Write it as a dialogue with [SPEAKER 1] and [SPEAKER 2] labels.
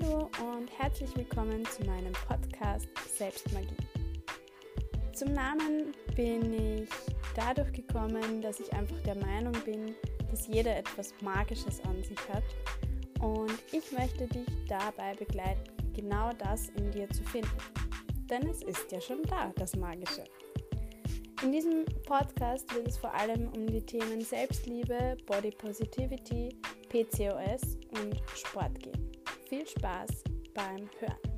[SPEAKER 1] Hallo und herzlich willkommen zu meinem Podcast Selbstmagie. Zum Namen bin ich dadurch gekommen, dass ich einfach der Meinung bin, dass jeder etwas Magisches an sich hat und ich möchte dich dabei begleiten, genau das in dir zu finden. Denn es ist ja schon da, das Magische. In diesem Podcast wird es vor allem um die Themen Selbstliebe, Body Positivity, PCOS und Sport gehen. Viel Spaß beim Hören.